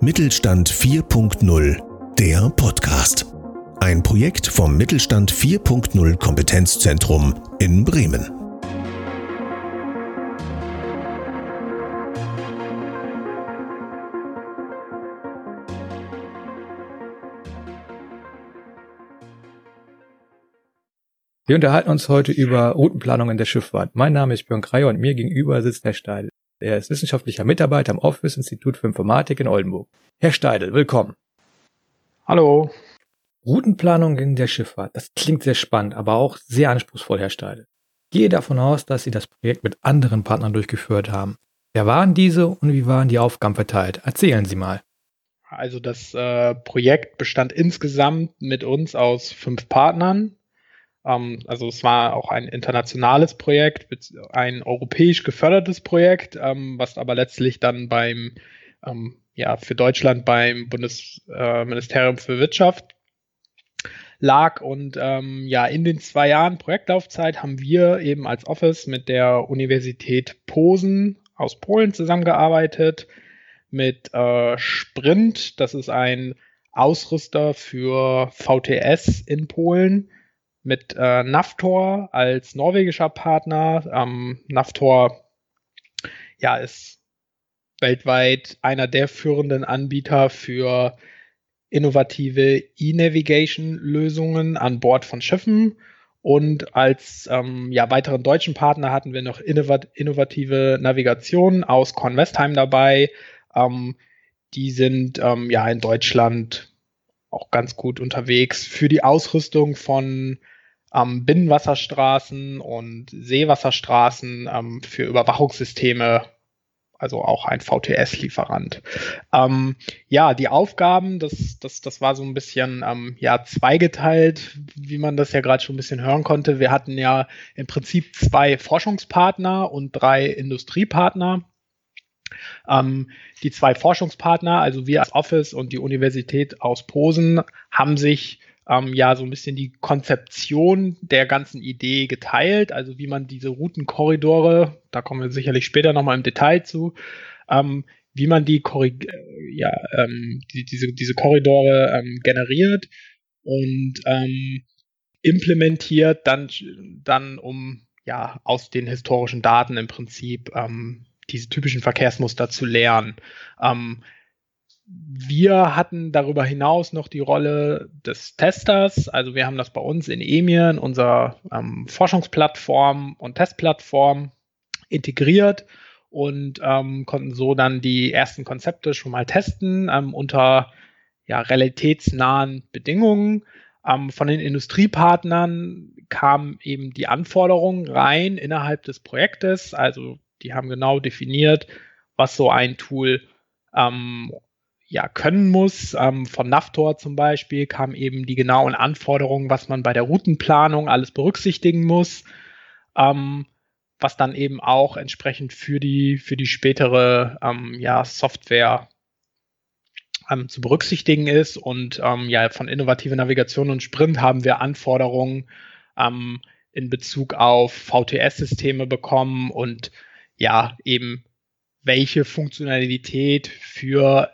Mittelstand 4.0, der Podcast. Ein Projekt vom Mittelstand 4.0 Kompetenzzentrum in Bremen. Wir unterhalten uns heute über Routenplanung in der Schifffahrt. Mein Name ist Björn Kreier und mir gegenüber sitzt Herr Steidl. Er ist wissenschaftlicher Mitarbeiter am Office Institut für Informatik in Oldenburg. Herr Steidl, willkommen. Hallo. Routenplanung in der Schifffahrt. Das klingt sehr spannend, aber auch sehr anspruchsvoll, Herr Steidl. Gehe davon aus, dass Sie das Projekt mit anderen Partnern durchgeführt haben. Wer waren diese und wie waren die Aufgaben verteilt? Erzählen Sie mal. Also das äh, Projekt bestand insgesamt mit uns aus fünf Partnern. Ähm, also es war auch ein internationales Projekt, ein europäisch gefördertes Projekt, ähm, was aber letztlich dann beim, ähm, ja, für Deutschland beim Bundesministerium äh, für Wirtschaft lag. Und ja, in den zwei Jahren Projektlaufzeit haben wir eben als Office mit der Universität Posen aus Polen zusammengearbeitet, mit äh, Sprint, das ist ein Ausrüster für VTS in Polen, mit äh, Navtor als norwegischer Partner. Ähm, Navtor ja, ist weltweit einer der führenden Anbieter für innovative E-Navigation-Lösungen an Bord von Schiffen. Und als ähm, ja, weiteren deutschen Partner hatten wir noch innovat innovative Navigation aus Kornwestheim dabei. Ähm, die sind ähm, ja in Deutschland auch ganz gut unterwegs für die Ausrüstung von ähm, Binnenwasserstraßen und Seewasserstraßen ähm, für Überwachungssysteme, also auch ein VTS-Lieferant. Ähm, ja, die Aufgaben, das, das, das war so ein bisschen ähm, ja, zweigeteilt, wie man das ja gerade schon ein bisschen hören konnte. Wir hatten ja im Prinzip zwei Forschungspartner und drei Industriepartner. Ähm, die zwei Forschungspartner, also wir als Office und die Universität aus Posen, haben sich ähm, ja so ein bisschen die Konzeption der ganzen Idee geteilt, also wie man diese Routenkorridore, da kommen wir sicherlich später nochmal im Detail zu, ähm, wie man die, Korrig äh, ja, ähm, die, diese, diese Korridore ähm, generiert und ähm, implementiert, dann, dann um ja aus den historischen Daten im Prinzip ähm, diese typischen Verkehrsmuster zu lernen. Ähm, wir hatten darüber hinaus noch die Rolle des Testers. Also wir haben das bei uns in EMIR, in unserer ähm, Forschungsplattform und Testplattform integriert und ähm, konnten so dann die ersten Konzepte schon mal testen ähm, unter ja, realitätsnahen Bedingungen. Ähm, von den Industriepartnern kamen eben die Anforderungen rein innerhalb des Projektes. Also die haben genau definiert, was so ein Tool ähm, ja, können muss. Ähm, von Navtor zum Beispiel kamen eben die genauen Anforderungen, was man bei der Routenplanung alles berücksichtigen muss, ähm, was dann eben auch entsprechend für die, für die spätere ähm, ja, Software ähm, zu berücksichtigen ist. Und ähm, ja, von innovative Navigation und Sprint haben wir Anforderungen ähm, in Bezug auf VTS-Systeme bekommen und ja, eben welche Funktionalität für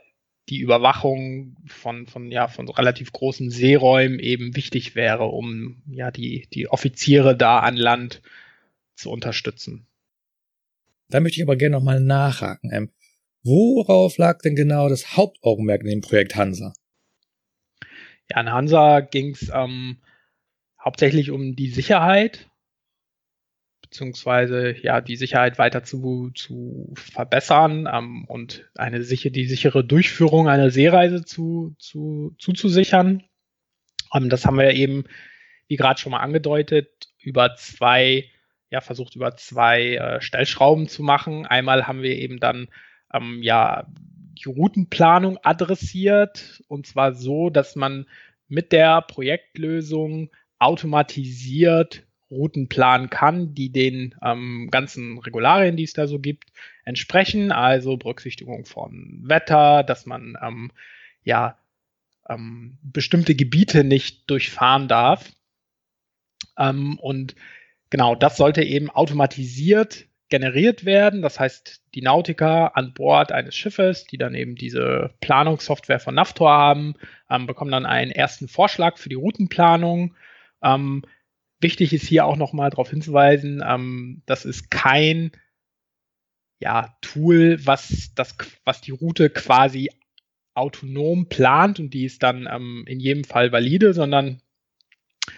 die Überwachung von, von, ja, von relativ großen Seeräumen eben wichtig wäre, um ja die, die Offiziere da an Land zu unterstützen. Da möchte ich aber gerne nochmal nachhaken. Ähm, worauf lag denn genau das Hauptaugenmerk in dem Projekt Hansa? Ja, in Hansa ging es ähm, hauptsächlich um die Sicherheit beziehungsweise ja die Sicherheit weiter zu, zu verbessern ähm, und eine sicher, die sichere Durchführung einer Seereise zu, zu, zuzusichern. Ähm, das haben wir eben, wie gerade schon mal angedeutet, über zwei, ja, versucht über zwei äh, Stellschrauben zu machen. Einmal haben wir eben dann ähm, ja die Routenplanung adressiert und zwar so, dass man mit der Projektlösung automatisiert Routen planen kann, die den ähm, ganzen Regularien, die es da so gibt, entsprechen. Also Berücksichtigung von Wetter, dass man ähm, ja ähm, bestimmte Gebiete nicht durchfahren darf. Ähm, und genau, das sollte eben automatisiert generiert werden. Das heißt, die Nautiker an Bord eines Schiffes, die dann eben diese Planungssoftware von Navtor haben, ähm, bekommen dann einen ersten Vorschlag für die Routenplanung. Ähm, wichtig ist hier auch nochmal darauf hinzuweisen, ähm, das ist kein ja, Tool, was, das, was die Route quasi autonom plant und die ist dann ähm, in jedem Fall valide, sondern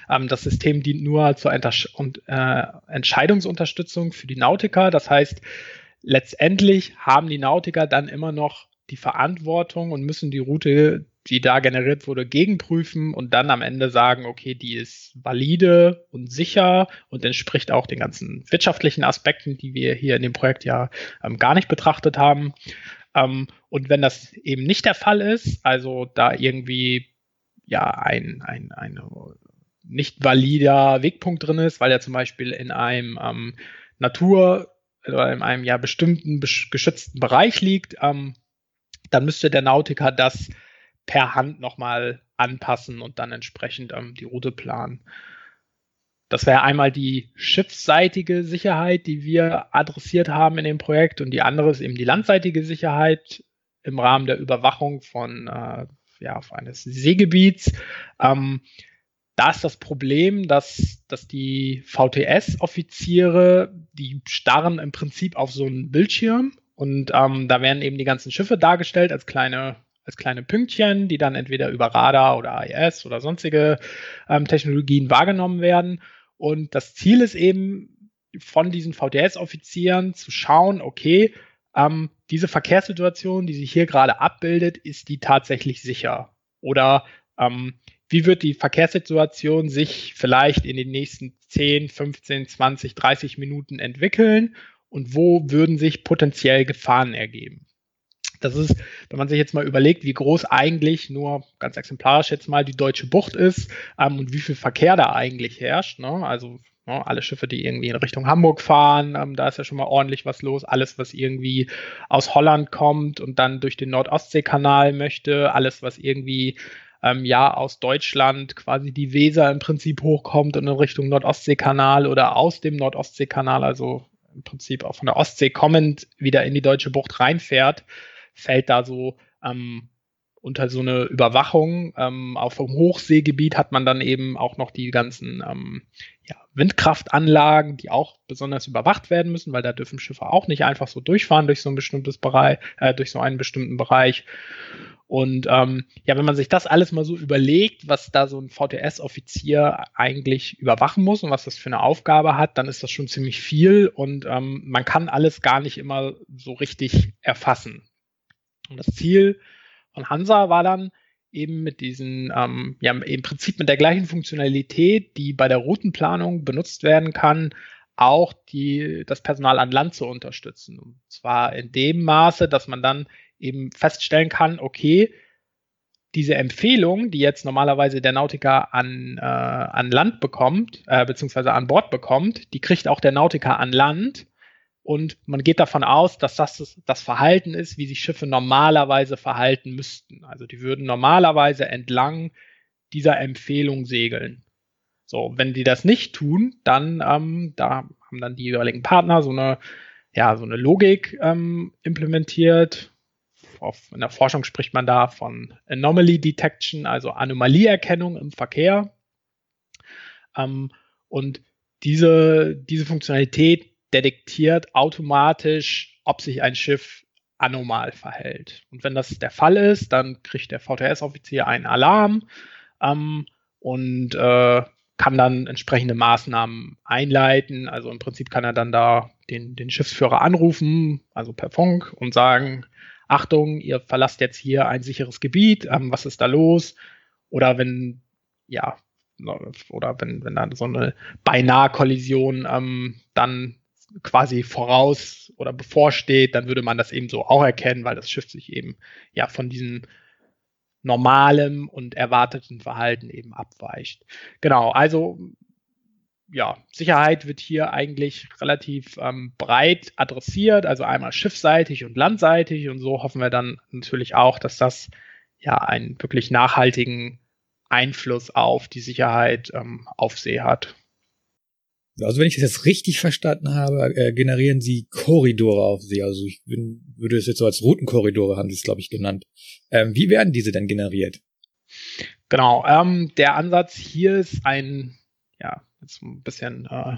ähm, das System dient nur zur Entsch und, äh, Entscheidungsunterstützung für die Nautiker. Das heißt, letztendlich haben die Nautiker dann immer noch die Verantwortung und müssen die Route, die da generiert wurde, gegenprüfen und dann am Ende sagen, okay, die ist valide und sicher und entspricht auch den ganzen wirtschaftlichen Aspekten, die wir hier in dem Projekt ja ähm, gar nicht betrachtet haben. Ähm, und wenn das eben nicht der Fall ist, also da irgendwie ja ein, ein, eine nicht valider Wegpunkt drin ist, weil er zum Beispiel in einem ähm, Natur- oder in einem ja bestimmten geschützten Bereich liegt, ähm, dann müsste der Nautiker das per Hand nochmal anpassen und dann entsprechend ähm, die Route planen. Das wäre einmal die schiffsseitige Sicherheit, die wir adressiert haben in dem Projekt und die andere ist eben die landseitige Sicherheit im Rahmen der Überwachung von äh, ja, eines Seegebiets. Ähm, da ist das Problem, dass, dass die VTS-Offiziere, die starren im Prinzip auf so einen Bildschirm und ähm, da werden eben die ganzen Schiffe dargestellt als kleine, als kleine Pünktchen, die dann entweder über Radar oder AIS oder sonstige ähm, Technologien wahrgenommen werden. Und das Ziel ist eben von diesen VTS-Offizieren zu schauen, okay, ähm, diese Verkehrssituation, die sich hier gerade abbildet, ist die tatsächlich sicher? Oder ähm, wie wird die Verkehrssituation sich vielleicht in den nächsten 10, 15, 20, 30 Minuten entwickeln und wo würden sich potenziell Gefahren ergeben. Das ist, wenn man sich jetzt mal überlegt, wie groß eigentlich nur ganz exemplarisch jetzt mal die deutsche Bucht ist ähm, und wie viel Verkehr da eigentlich herrscht. Ne? Also ne, alle Schiffe, die irgendwie in Richtung Hamburg fahren, ähm, da ist ja schon mal ordentlich was los. Alles, was irgendwie aus Holland kommt und dann durch den Nord-Ostsee-Kanal möchte, alles, was irgendwie ähm, ja aus Deutschland quasi die Weser im Prinzip hochkommt und in Richtung Nordostseekanal oder aus dem Nordostseekanal, also im Prinzip auch von der Ostsee kommend wieder in die deutsche Bucht reinfährt, fällt da so ähm, unter so eine Überwachung. Ähm, auf dem Hochseegebiet hat man dann eben auch noch die ganzen ähm, ja, Windkraftanlagen, die auch besonders überwacht werden müssen, weil da dürfen Schiffe auch nicht einfach so durchfahren durch so ein bestimmtes Bereich, äh, durch so einen bestimmten Bereich. Und ähm, ja, wenn man sich das alles mal so überlegt, was da so ein VTS-Offizier eigentlich überwachen muss und was das für eine Aufgabe hat, dann ist das schon ziemlich viel und ähm, man kann alles gar nicht immer so richtig erfassen. Und das Ziel von Hansa war dann eben mit diesen, ähm, ja, im Prinzip mit der gleichen Funktionalität, die bei der Routenplanung benutzt werden kann, auch die, das Personal an Land zu unterstützen. Und zwar in dem Maße, dass man dann eben feststellen kann, okay, diese Empfehlung, die jetzt normalerweise der Nautiker an, äh, an Land bekommt, äh, beziehungsweise an Bord bekommt, die kriegt auch der Nautiker an Land. Und man geht davon aus, dass das das Verhalten ist, wie sich Schiffe normalerweise verhalten müssten. Also die würden normalerweise entlang dieser Empfehlung segeln. So, wenn die das nicht tun, dann ähm, da haben dann die jeweiligen Partner so eine ja so eine Logik ähm, implementiert, auf, in der Forschung spricht man da von Anomaly Detection, also Anomalieerkennung im Verkehr. Ähm, und diese, diese Funktionalität detektiert automatisch, ob sich ein Schiff anormal verhält. Und wenn das der Fall ist, dann kriegt der VTS-Offizier einen Alarm ähm, und äh, kann dann entsprechende Maßnahmen einleiten. Also im Prinzip kann er dann da den, den Schiffsführer anrufen, also per Funk, und sagen, Achtung, ihr verlasst jetzt hier ein sicheres Gebiet, ähm, was ist da los? Oder wenn, ja, oder wenn, wenn dann so eine beinahe Kollision ähm, dann quasi voraus oder bevorsteht, dann würde man das eben so auch erkennen, weil das Schiff sich eben ja von diesem normalem und erwarteten Verhalten eben abweicht. Genau, also ja, Sicherheit wird hier eigentlich relativ ähm, breit adressiert, also einmal schiffseitig und landseitig und so hoffen wir dann natürlich auch, dass das ja einen wirklich nachhaltigen Einfluss auf die Sicherheit ähm, auf See hat. Also wenn ich das jetzt richtig verstanden habe, äh, generieren Sie Korridore auf See. Also ich bin, würde es jetzt so als Routenkorridore haben Sie es, glaube ich, genannt. Ähm, wie werden diese denn generiert? Genau, ähm, der Ansatz hier ist ein, ja, jetzt ein bisschen, äh,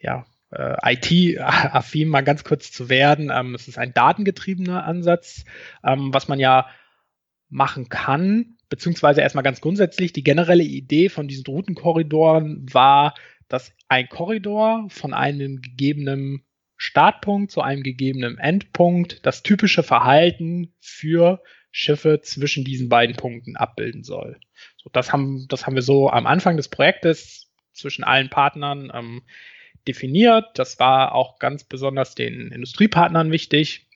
ja, äh, IT-affin mal ganz kurz zu werden. Ähm, es ist ein datengetriebener Ansatz, ähm, was man ja machen kann, beziehungsweise erstmal ganz grundsätzlich, die generelle Idee von diesen Routenkorridoren war, dass ein Korridor von einem gegebenen Startpunkt zu einem gegebenen Endpunkt das typische Verhalten für Schiffe zwischen diesen beiden Punkten abbilden soll. So, das, haben, das haben wir so am Anfang des Projektes zwischen allen Partnern ähm, definiert. Das war auch ganz besonders den Industriepartnern wichtig,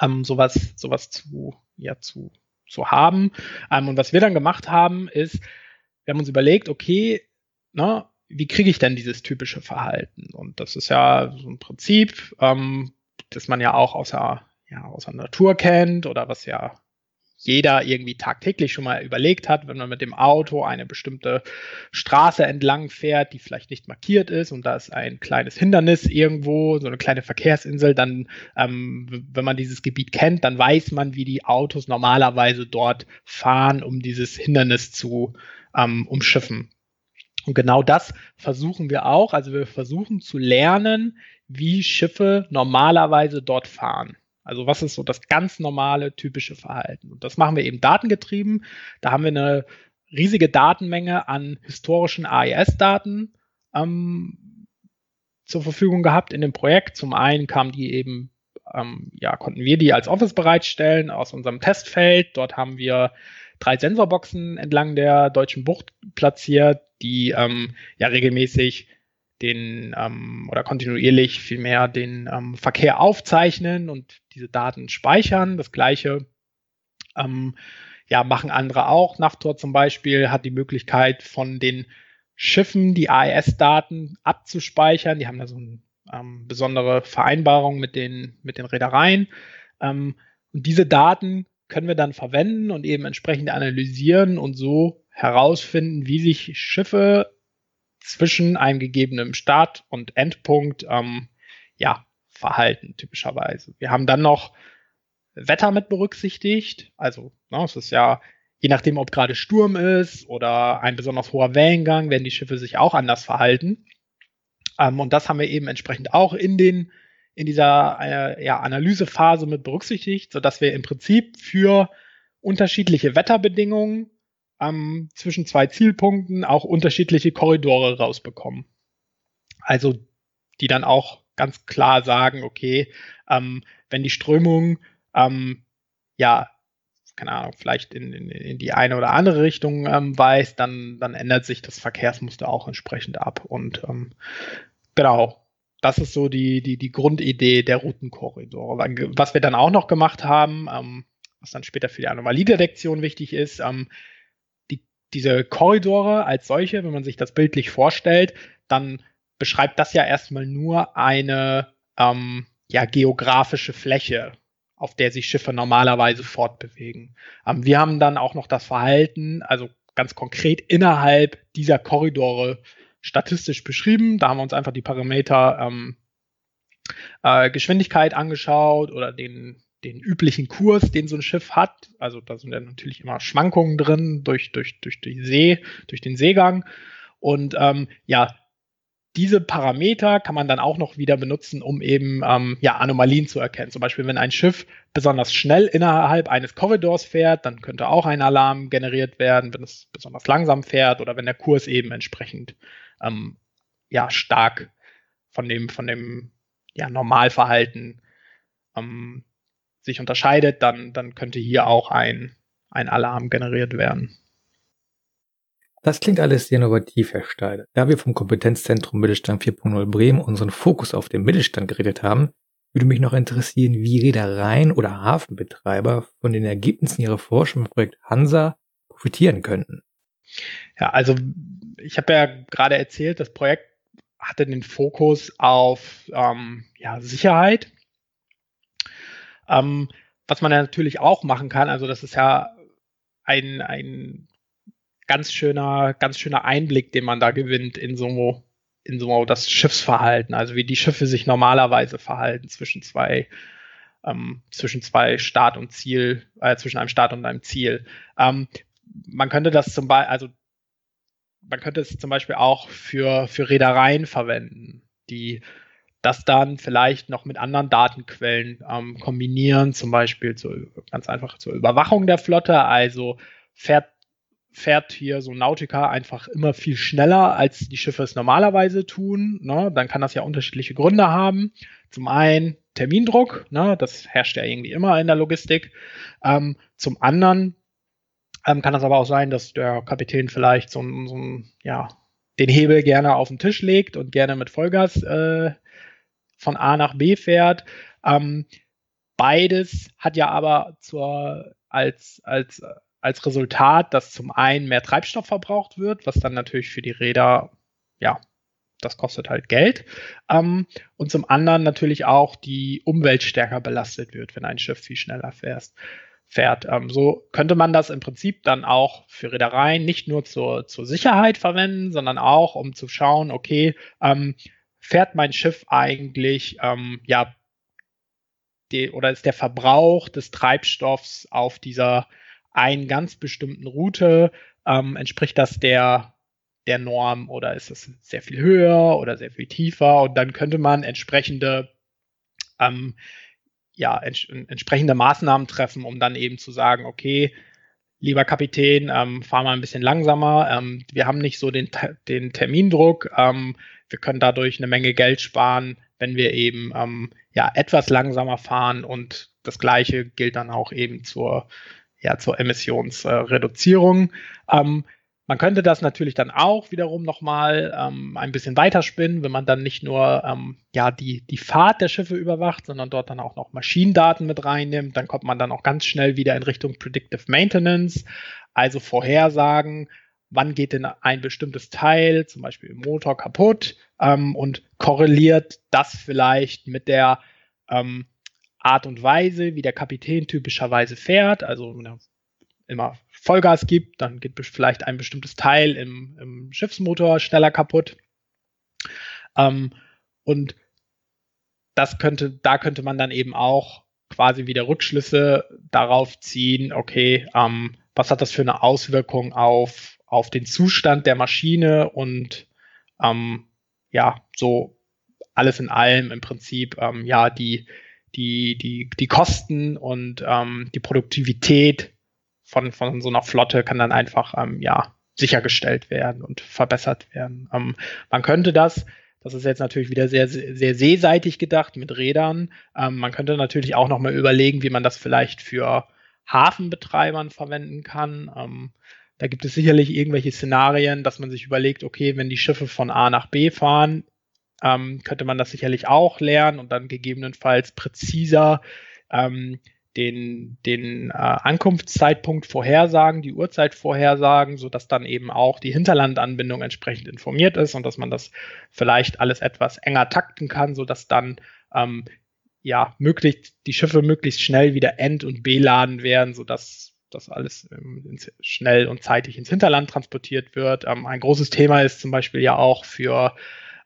ähm, sowas, sowas zu, ja, zu, zu haben. Ähm, und was wir dann gemacht haben, ist, wir haben uns überlegt, okay, ne, wie kriege ich denn dieses typische Verhalten? Und das ist ja so ein Prinzip, ähm, das man ja auch aus der, ja, aus der Natur kennt oder was ja jeder irgendwie tagtäglich schon mal überlegt hat, wenn man mit dem Auto eine bestimmte Straße entlang fährt, die vielleicht nicht markiert ist und da ist ein kleines Hindernis irgendwo, so eine kleine Verkehrsinsel, dann, ähm, wenn man dieses Gebiet kennt, dann weiß man, wie die Autos normalerweise dort fahren, um dieses Hindernis zu ähm, umschiffen. Und genau das versuchen wir auch. Also wir versuchen zu lernen, wie Schiffe normalerweise dort fahren. Also was ist so das ganz normale, typische Verhalten? Und das machen wir eben datengetrieben. Da haben wir eine riesige Datenmenge an historischen AES-Daten ähm, zur Verfügung gehabt in dem Projekt. Zum einen kamen die eben, ähm, ja, konnten wir die als Office bereitstellen aus unserem Testfeld. Dort haben wir drei Sensorboxen entlang der deutschen Bucht platziert, die ähm, ja regelmäßig den ähm, oder kontinuierlich vielmehr den ähm, Verkehr aufzeichnen und diese Daten speichern. Das gleiche ähm, ja, machen andere auch. Naftor zum Beispiel hat die Möglichkeit von den Schiffen die AES-Daten abzuspeichern. Die haben da so eine ähm, besondere Vereinbarung mit den, mit den Reedereien. Ähm, und diese Daten können wir dann verwenden und eben entsprechend analysieren und so herausfinden, wie sich Schiffe zwischen einem gegebenen Start- und Endpunkt ähm, ja, verhalten, typischerweise. Wir haben dann noch Wetter mit berücksichtigt. Also, ne, es ist ja, je nachdem, ob gerade Sturm ist oder ein besonders hoher Wellengang, werden die Schiffe sich auch anders verhalten. Ähm, und das haben wir eben entsprechend auch in den in dieser äh, ja, Analysephase mit berücksichtigt, sodass wir im Prinzip für unterschiedliche Wetterbedingungen ähm, zwischen zwei Zielpunkten auch unterschiedliche Korridore rausbekommen. Also die dann auch ganz klar sagen, okay, ähm, wenn die Strömung ähm, ja, keine Ahnung, vielleicht in, in, in die eine oder andere Richtung ähm, weist, dann, dann ändert sich das Verkehrsmuster auch entsprechend ab. Und ähm, genau, das ist so die, die, die Grundidee der Routenkorridore. Was wir dann auch noch gemacht haben, ähm, was dann später für die Anomaliedetektion wichtig ist, ähm, diese Korridore als solche, wenn man sich das bildlich vorstellt, dann beschreibt das ja erstmal nur eine ähm, ja, geografische Fläche, auf der sich Schiffe normalerweise fortbewegen. Ähm, wir haben dann auch noch das Verhalten, also ganz konkret innerhalb dieser Korridore statistisch beschrieben. Da haben wir uns einfach die Parameter ähm, äh, Geschwindigkeit angeschaut oder den den üblichen Kurs, den so ein Schiff hat. Also da sind ja natürlich immer Schwankungen drin durch, durch, durch die See, durch den Seegang. Und ähm, ja, diese Parameter kann man dann auch noch wieder benutzen, um eben ähm, ja, Anomalien zu erkennen. Zum Beispiel, wenn ein Schiff besonders schnell innerhalb eines Korridors fährt, dann könnte auch ein Alarm generiert werden, wenn es besonders langsam fährt oder wenn der Kurs eben entsprechend ähm, ja, stark von dem, von dem ja, Normalverhalten ähm, sich unterscheidet, dann, dann könnte hier auch ein, ein Alarm generiert werden. Das klingt alles sehr innovativ, Herr Steide. Da wir vom Kompetenzzentrum Mittelstand 4.0 Bremen unseren Fokus auf den Mittelstand geredet haben, würde mich noch interessieren, wie Reedereien oder Hafenbetreiber von den Ergebnissen ihrer Forschung im Projekt Hansa profitieren könnten. Ja, also ich habe ja gerade erzählt, das Projekt hatte den Fokus auf ähm, ja, Sicherheit ähm, was man ja natürlich auch machen kann, also das ist ja ein, ein ganz schöner, ganz schöner Einblick, den man da gewinnt in so, in so das Schiffsverhalten, also wie die Schiffe sich normalerweise verhalten zwischen zwei ähm, zwischen zwei Start und Ziel, äh, zwischen einem Start und einem Ziel. Ähm, man könnte das zum Beispiel, also man könnte es zum Beispiel auch für, für Reedereien verwenden, die das dann vielleicht noch mit anderen Datenquellen ähm, kombinieren, zum Beispiel zu, ganz einfach zur Überwachung der Flotte. Also fährt, fährt hier so Nautica einfach immer viel schneller, als die Schiffe es normalerweise tun. Ne? Dann kann das ja unterschiedliche Gründe haben. Zum einen Termindruck, ne? das herrscht ja irgendwie immer in der Logistik. Ähm, zum anderen ähm, kann es aber auch sein, dass der Kapitän vielleicht so, so ja, den Hebel gerne auf den Tisch legt und gerne mit Vollgas äh, von A nach B fährt. Ähm, beides hat ja aber zur, als, als, als Resultat, dass zum einen mehr Treibstoff verbraucht wird, was dann natürlich für die Räder, ja, das kostet halt Geld. Ähm, und zum anderen natürlich auch die Umwelt stärker belastet wird, wenn ein Schiff viel schneller fährst, fährt. Ähm, so könnte man das im Prinzip dann auch für Reedereien nicht nur zur, zur Sicherheit verwenden, sondern auch, um zu schauen, okay, ähm, fährt mein Schiff eigentlich, ähm, ja, die, oder ist der Verbrauch des Treibstoffs auf dieser einen ganz bestimmten Route, ähm, entspricht das der, der Norm oder ist es sehr viel höher oder sehr viel tiefer? Und dann könnte man entsprechende, ähm, ja, ents entsprechende Maßnahmen treffen, um dann eben zu sagen, okay, lieber Kapitän, ähm, fahr mal ein bisschen langsamer. Ähm, wir haben nicht so den, den Termindruck. Ähm, wir können dadurch eine Menge Geld sparen, wenn wir eben ähm, ja etwas langsamer fahren und das gleiche gilt dann auch eben zur ja zur Emissionsreduzierung. Ähm, man könnte das natürlich dann auch wiederum nochmal ähm, ein bisschen weiterspinnen, wenn man dann nicht nur ähm, ja, die, die Fahrt der Schiffe überwacht, sondern dort dann auch noch Maschinendaten mit reinnimmt. Dann kommt man dann auch ganz schnell wieder in Richtung Predictive Maintenance, also Vorhersagen, wann geht denn ein bestimmtes Teil, zum Beispiel im Motor, kaputt ähm, und korreliert das vielleicht mit der ähm, Art und Weise, wie der Kapitän typischerweise fährt. Also er immer Vollgas gibt, dann geht vielleicht ein bestimmtes Teil im, im Schiffsmotor schneller kaputt. Ähm, und das könnte, da könnte man dann eben auch quasi wieder Rückschlüsse darauf ziehen, okay, ähm, was hat das für eine Auswirkung auf auf den Zustand der Maschine und ähm, ja, so alles in allem im Prinzip ähm, ja die, die, die, die Kosten und ähm, die Produktivität von, von so einer Flotte kann dann einfach ähm, ja sichergestellt werden und verbessert werden. Ähm, man könnte das, das ist jetzt natürlich wieder sehr, sehr seeseitig gedacht mit Rädern. Ähm, man könnte natürlich auch nochmal überlegen, wie man das vielleicht für Hafenbetreibern verwenden kann. Ähm, da gibt es sicherlich irgendwelche Szenarien, dass man sich überlegt, okay, wenn die Schiffe von A nach B fahren, ähm, könnte man das sicherlich auch lernen und dann gegebenenfalls präziser ähm, den, den äh, Ankunftszeitpunkt vorhersagen, die Uhrzeit vorhersagen, sodass dann eben auch die Hinterlandanbindung entsprechend informiert ist und dass man das vielleicht alles etwas enger takten kann, sodass dann ähm, ja möglichst die Schiffe möglichst schnell wieder end- und beladen werden, sodass das alles ähm, schnell und zeitig ins Hinterland transportiert wird. Ähm, ein großes Thema ist zum Beispiel ja auch für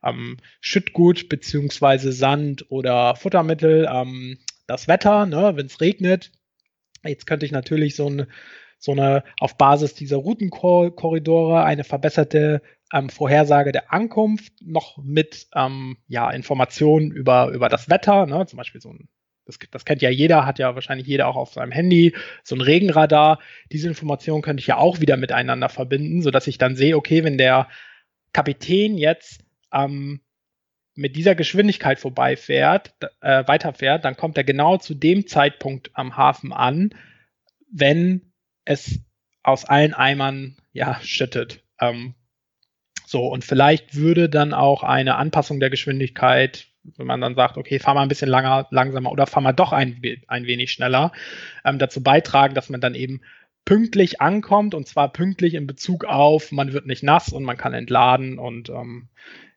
ähm, Schüttgut beziehungsweise Sand oder Futtermittel ähm, das Wetter, ne, wenn es regnet. Jetzt könnte ich natürlich so, ein, so eine auf Basis dieser Routenkorridore eine verbesserte ähm, Vorhersage der Ankunft noch mit ähm, ja, Informationen über, über das Wetter, ne, zum Beispiel so ein das, das, kennt ja jeder, hat ja wahrscheinlich jeder auch auf seinem Handy, so ein Regenradar. Diese Informationen könnte ich ja auch wieder miteinander verbinden, sodass ich dann sehe, okay, wenn der Kapitän jetzt ähm, mit dieser Geschwindigkeit vorbeifährt, äh, weiterfährt, dann kommt er genau zu dem Zeitpunkt am Hafen an, wenn es aus allen Eimern ja schüttet. Ähm, so, und vielleicht würde dann auch eine Anpassung der Geschwindigkeit wenn man dann sagt, okay, fahr mal ein bisschen langer, langsamer oder fahr mal doch ein, ein wenig schneller, ähm, dazu beitragen, dass man dann eben pünktlich ankommt und zwar pünktlich in Bezug auf, man wird nicht nass und man kann entladen und ähm,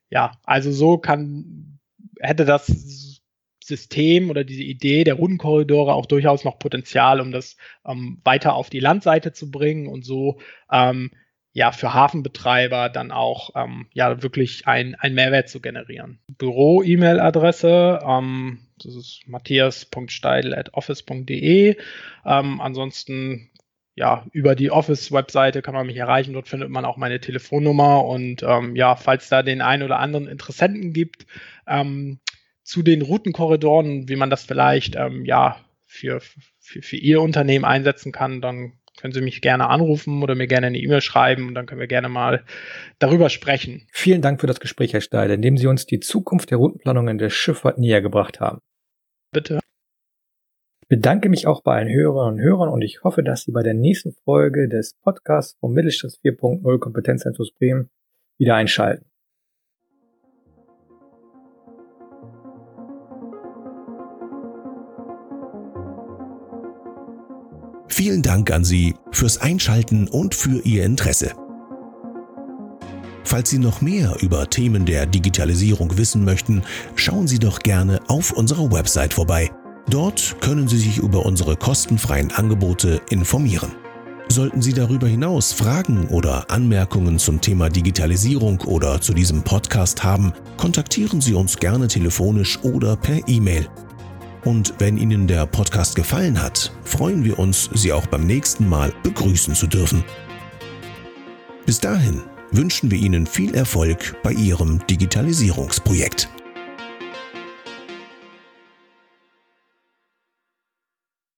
ja, also so kann, hätte das System oder diese Idee der Rundenkorridore auch durchaus noch Potenzial, um das ähm, weiter auf die Landseite zu bringen und so ähm, ja für Hafenbetreiber dann auch ähm, ja wirklich ein, ein Mehrwert zu generieren. Büro-E-Mail-Adresse, ähm, das ist matthias.steidel.office.de. Ähm, ansonsten ja, über die Office-Webseite kann man mich erreichen. Dort findet man auch meine Telefonnummer. Und ähm, ja, falls da den einen oder anderen Interessenten gibt ähm, zu den Routenkorridoren, wie man das vielleicht ähm, ja für, für, für Ihr Unternehmen einsetzen kann, dann können Sie mich gerne anrufen oder mir gerne eine E-Mail schreiben und dann können wir gerne mal darüber sprechen. Vielen Dank für das Gespräch, Herr Steil, indem Sie uns die Zukunft der Routenplanung in der Schifffahrt näher gebracht haben. Bitte. Bedanke mich auch bei allen Hörerinnen und Hörern und ich hoffe, dass Sie bei der nächsten Folge des Podcasts vom Mittelstand 4.0 Kompetenzzentrum Bremen wieder einschalten. Vielen Dank an Sie fürs Einschalten und für Ihr Interesse. Falls Sie noch mehr über Themen der Digitalisierung wissen möchten, schauen Sie doch gerne auf unserer Website vorbei Dort können Sie sich über unsere kostenfreien Angebote informieren. Sollten Sie darüber hinaus Fragen oder Anmerkungen zum Thema Digitalisierung oder zu diesem Podcast haben, kontaktieren Sie uns gerne telefonisch oder per E-Mail. Und wenn Ihnen der Podcast gefallen hat, freuen wir uns, Sie auch beim nächsten Mal begrüßen zu dürfen. Bis dahin wünschen wir Ihnen viel Erfolg bei Ihrem Digitalisierungsprojekt.